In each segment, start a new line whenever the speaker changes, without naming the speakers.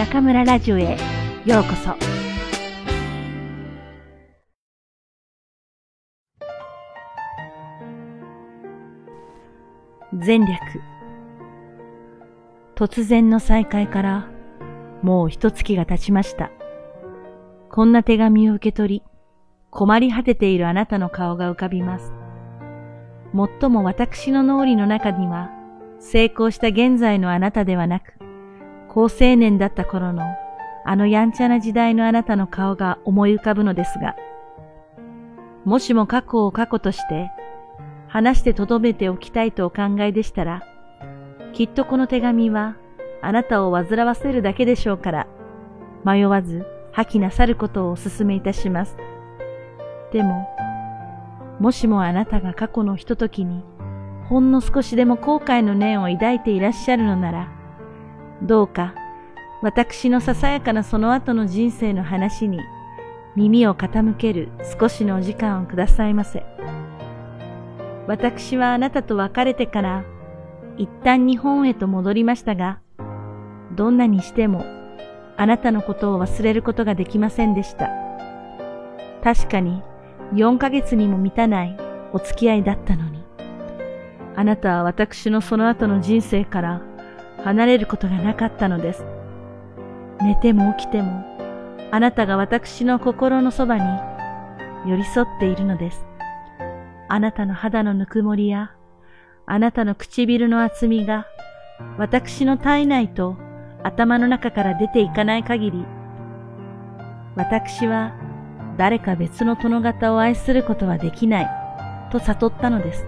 中村ラジオへようこそ。前略。突然の再会からもう一月が経ちました。こんな手紙を受け取り、困り果てているあなたの顔が浮かびます。もっとも私の脳裏の中には、成功した現在のあなたではなく、高青年だった頃のあのやんちゃな時代のあなたの顔が思い浮かぶのですが、もしも過去を過去として話して留めておきたいとお考えでしたら、きっとこの手紙はあなたを煩わせるだけでしょうから、迷わず破棄なさることをお勧めいたします。でも、もしもあなたが過去のひとときに、ほんの少しでも後悔の念を抱いていらっしゃるのなら、どうか私のささやかなその後の人生の話に耳を傾ける少しのお時間をくださいませ。私はあなたと別れてから一旦日本へと戻りましたが、どんなにしてもあなたのことを忘れることができませんでした。確かに4ヶ月にも満たないお付き合いだったのに、あなたは私のその後の人生から離れることがなかったのです。寝ても起きても、あなたが私の心のそばに寄り添っているのです。あなたの肌のぬくもりや、あなたの唇の厚みが、私の体内と頭の中から出ていかない限り、私は誰か別の殿方を愛することはできないと悟ったのです。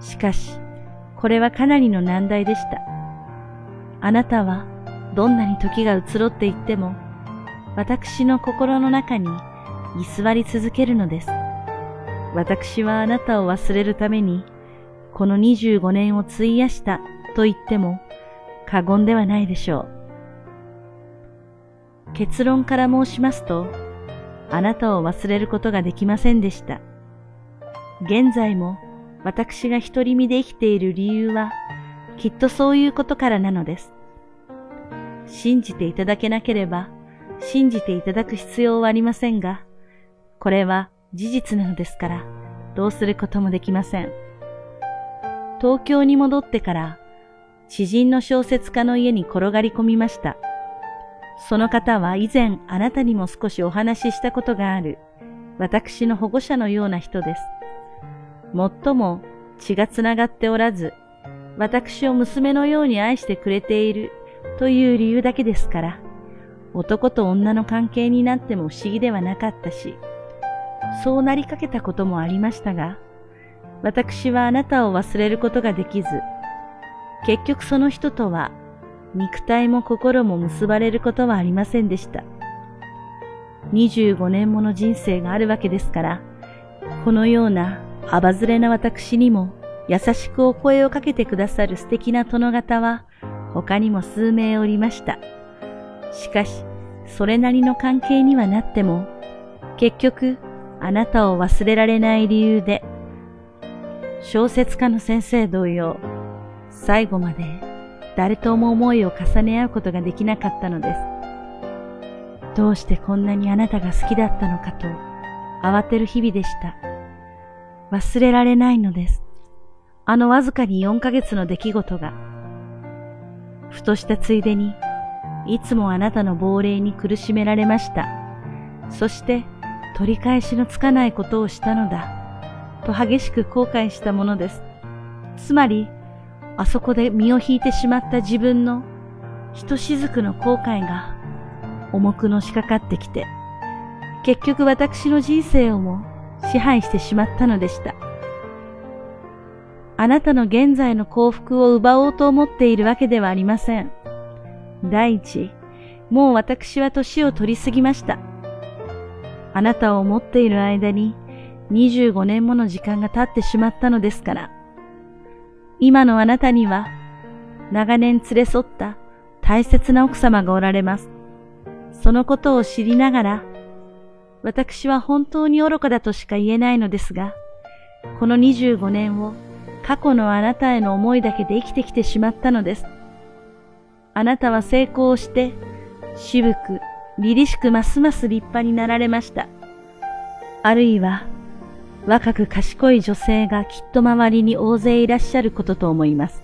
しかし、これはかなりの難題でした。あなたはどんなに時が移ろっていっても、私の心の中に居座り続けるのです。私はあなたを忘れるために、この25年を費やしたと言っても過言ではないでしょう。結論から申しますと、あなたを忘れることができませんでした。現在も私が独り身で生きている理由は、きっとそういうことからなのです。信じていただけなければ、信じていただく必要はありませんが、これは事実なのですから、どうすることもできません。東京に戻ってから、知人の小説家の家に転がり込みました。その方は以前あなたにも少しお話ししたことがある、私の保護者のような人です。もっとも血がつながっておらず、私を娘のように愛してくれているという理由だけですから、男と女の関係になっても不思議ではなかったし、そうなりかけたこともありましたが、私はあなたを忘れることができず、結局その人とは肉体も心も結ばれることはありませんでした。25年もの人生があるわけですから、このような幅ずれな私にも優しくお声をかけてくださる素敵な殿方は他にも数名おりました。しかし、それなりの関係にはなっても、結局あなたを忘れられない理由で、小説家の先生同様、最後まで誰とも思いを重ね合うことができなかったのです。どうしてこんなにあなたが好きだったのかと慌てる日々でした。忘れられないのです。あのわずかに4ヶ月の出来事が。ふとしたついでに、いつもあなたの亡霊に苦しめられました。そして取り返しのつかないことをしたのだ、と激しく後悔したものです。つまり、あそこで身を引いてしまった自分のひとしずくの後悔が重くのしかかってきて、結局私の人生をも支配してしまったのでした。あなたの現在の幸福を奪おうと思っているわけではありません。第一、もう私は年を取りすぎました。あなたを思っている間に25年もの時間が経ってしまったのですから。今のあなたには長年連れ添った大切な奥様がおられます。そのことを知りながら、私は本当に愚かだとしか言えないのですが、この25年を過去のあなたへの思いだけで生きてきてしまったのです。あなたは成功して、渋く、凛々しくますます立派になられました。あるいは、若く賢い女性がきっと周りに大勢いらっしゃることと思います。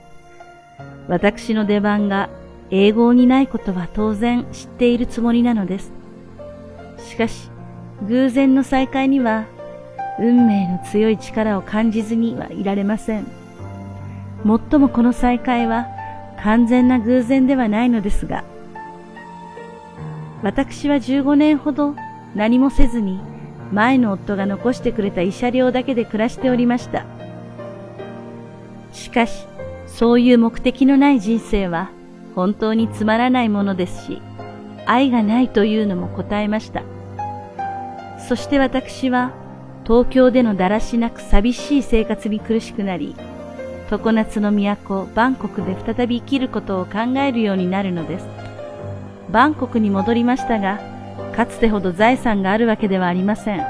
私の出番が英語にないことは当然知っているつもりなのです。しかし、偶然の再会には、運命の強い力を感じずにはいられません。もっともこの再会は完全な偶然ではないのですが、私は15年ほど何もせずに前の夫が残してくれた慰謝料だけで暮らしておりました。しかし、そういう目的のない人生は本当につまらないものですし、愛がないというのも答えました。そして私は東京でのだらしなく寂しい生活に苦しくなり、常夏の都バンコクで再び生きることを考えるようになるのです。バンコクに戻りましたが、かつてほど財産があるわけではありません。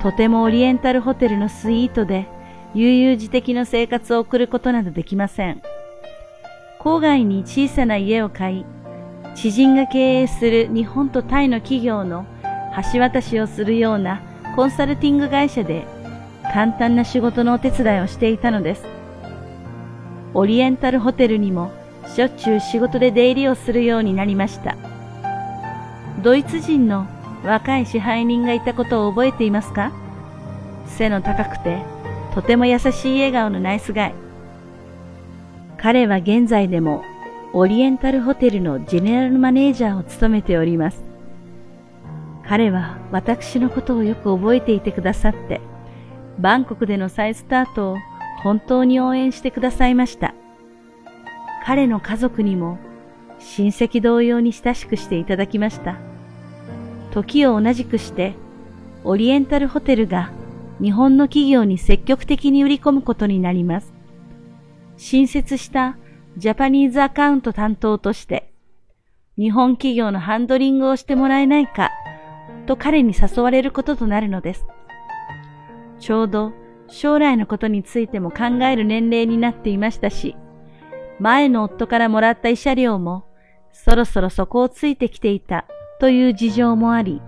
とてもオリエンタルホテルのスイートで悠々自適の生活を送ることなどできません。郊外に小さな家を買い、知人が経営する日本とタイの企業の橋渡しをするようなコンサルティング会社で簡単な仕事のお手伝いをしていたのです。オリエンタルホテルにもしょっちゅう仕事で出入りをするようになりました。ドイツ人の若い支配人がいたことを覚えていますか？背の高くてとても優しい笑顔のナイスガイ。彼は現在でもオリエンタルホテルのジェネラルマネージャーを務めております。彼は私のことをよく覚えていてくださって、バンコクでの再スタートを本当に応援してくださいました。彼の家族にも親戚同様に親しくしていただきました。時を同じくして、オリエンタルホテルが日本の企業に積極的に売り込むことになります。新設したジャパニーズアカウント担当として、日本企業のハンドリングをしてもらえないか、と彼に誘われることとなるのです。ちょうど将来のことについても考える年齢になっていましたし、前の夫からもらった慰謝料もそろそろ底をついてきていたという事情もあり、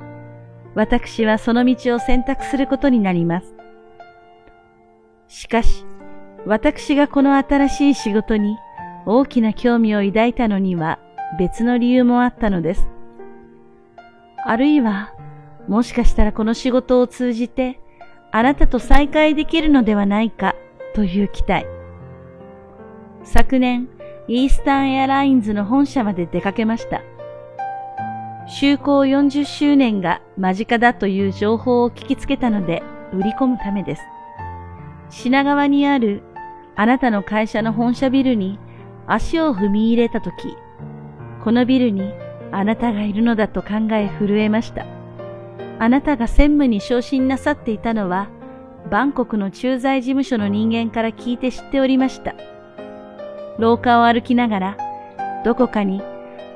私はその道を選択することになります。しかし、私がこの新しい仕事に大きな興味を抱いたのには別の理由もあったのです。あるいは、もしかしたらこの仕事を通じてあなたと再会できるのではないかという期待。昨年、イースタンエアラインズの本社まで出かけました。就航40周年が間近だという情報を聞きつけたので売り込むためです。品川にあるあなたの会社の本社ビルに足を踏み入れたとき、このビルにあなたがいるのだと考え震えました。あなたが専務に昇進なさっていたのは、バンコクの駐在事務所の人間から聞いて知っておりました。廊下を歩きながら、どこかに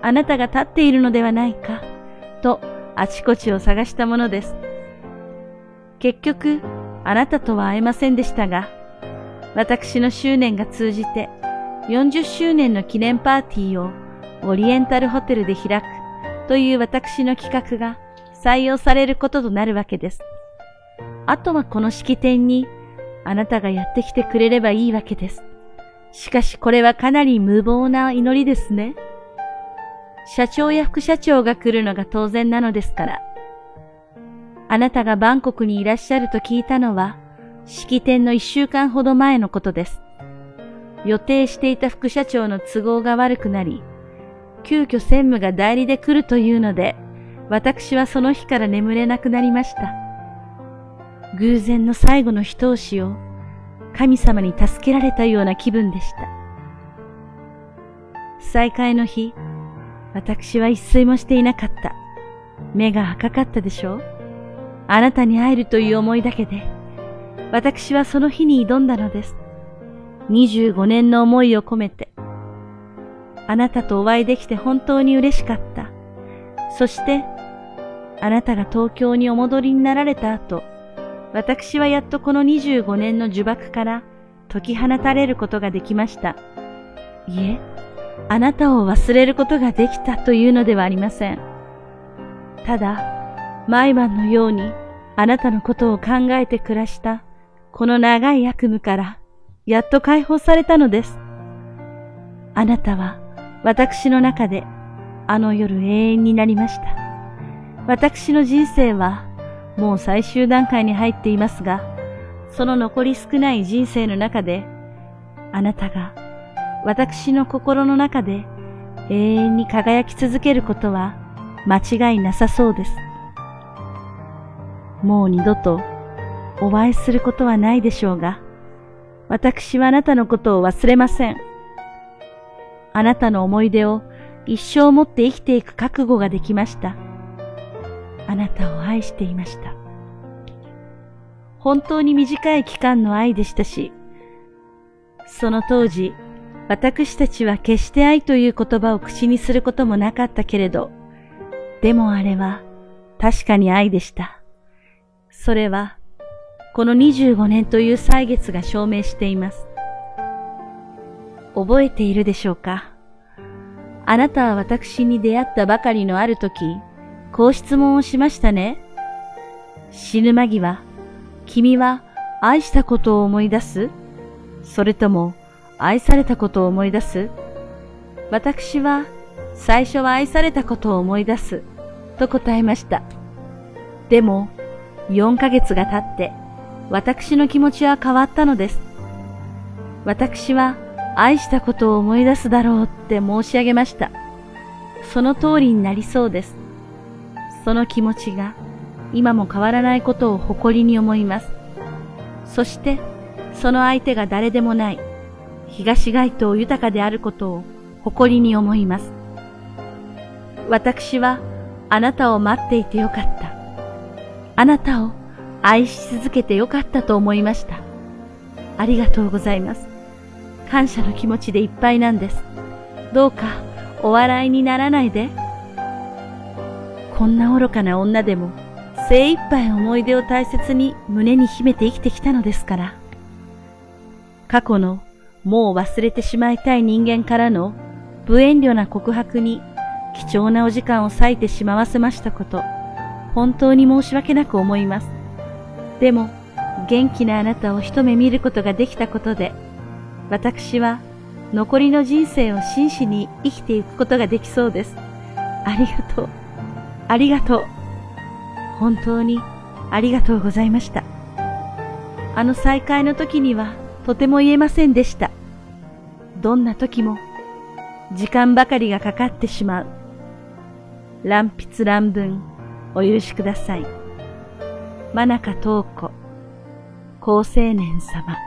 あなたが立っているのではないか、とあちこちを探したものです。結局、あなたとは会えませんでしたが、私の執念が通じて40周年の記念パーティーをオリエンタルホテルで開くという私の企画が採用されることとなるわけです。あとはこの式典にあなたがやってきてくれればいいわけです。しかしこれはかなり無謀な祈りですね。社長や副社長が来るのが当然なのですから。あなたがバンコクにいらっしゃると聞いたのは、式典の一週間ほど前のことです。予定していた副社長の都合が悪くなり、急遽専務が代理で来るというので、私はその日から眠れなくなりました。偶然の最後の一押しを神様に助けられたような気分でした。再会の日、私は一睡もしていなかった。目が赤かったでしょうあなたに会えるという思いだけで、私はその日に挑んだのです。25年の思いを込めて。あなたとお会いできて本当に嬉しかった。そして、あなたが東京にお戻りになられた後、私はやっとこの25年の呪縛から解き放たれることができました。いえ、あなたを忘れることができたというのではありません。ただ、毎晩のようにあなたのことを考えて暮らしたこの長い悪夢からやっと解放されたのです。あなたは私の中であの夜永遠になりました。私の人生はもう最終段階に入っていますが、その残り少ない人生の中で、あなたが私の心の中で永遠に輝き続けることは間違いなさそうです。もう二度とお会いすることはないでしょうが、私はあなたのことを忘れません。あなたの思い出を一生持って生きていく覚悟ができました。あなたを愛していました。本当に短い期間の愛でしたし、その当時、私たちは決して愛という言葉を口にすることもなかったけれど、でもあれは確かに愛でした。それは、この25年という歳月が証明しています。覚えているでしょうか？あなたは私に出会ったばかりのある時、こう質問をしましたね。死ぬ間際、君は愛したことを思い出す？それとも愛されたことを思い出す？私は最初は愛されたことを思い出す？と答えました。でも4ヶ月が経って私の気持ちは変わったのです。私は愛したことを思い出すだろうって申し上げました。その通りになりそうです。その気持ちが今も変わらないことを誇りに思います。そしてその相手が誰でもない東街道豊かであることを誇りに思います。私はあなたを待っていてよかった。あなたを愛し続けてよかったと思いました。ありがとうございます。感謝の気持ちでいっぱいなんです。どうかお笑いにならないで。こんな愚かな女でも精一杯思い出を大切に胸に秘めて生きてきたのですから。過去のもう忘れてしまいたい人間からの無遠慮な告白に貴重なお時間を割いてしまわせましたこと。本当に申し訳なく思います。でも、元気なあなたを一目見ることができたことで、私は残りの人生を真摯に生きていくことができそうです。ありがとう。ありがとう。本当にありがとうございました。あの再会の時にはとても言えませんでした。どんな時も時間ばかりがかかってしまう。乱筆乱文。お許しください。真中東子、高青年様。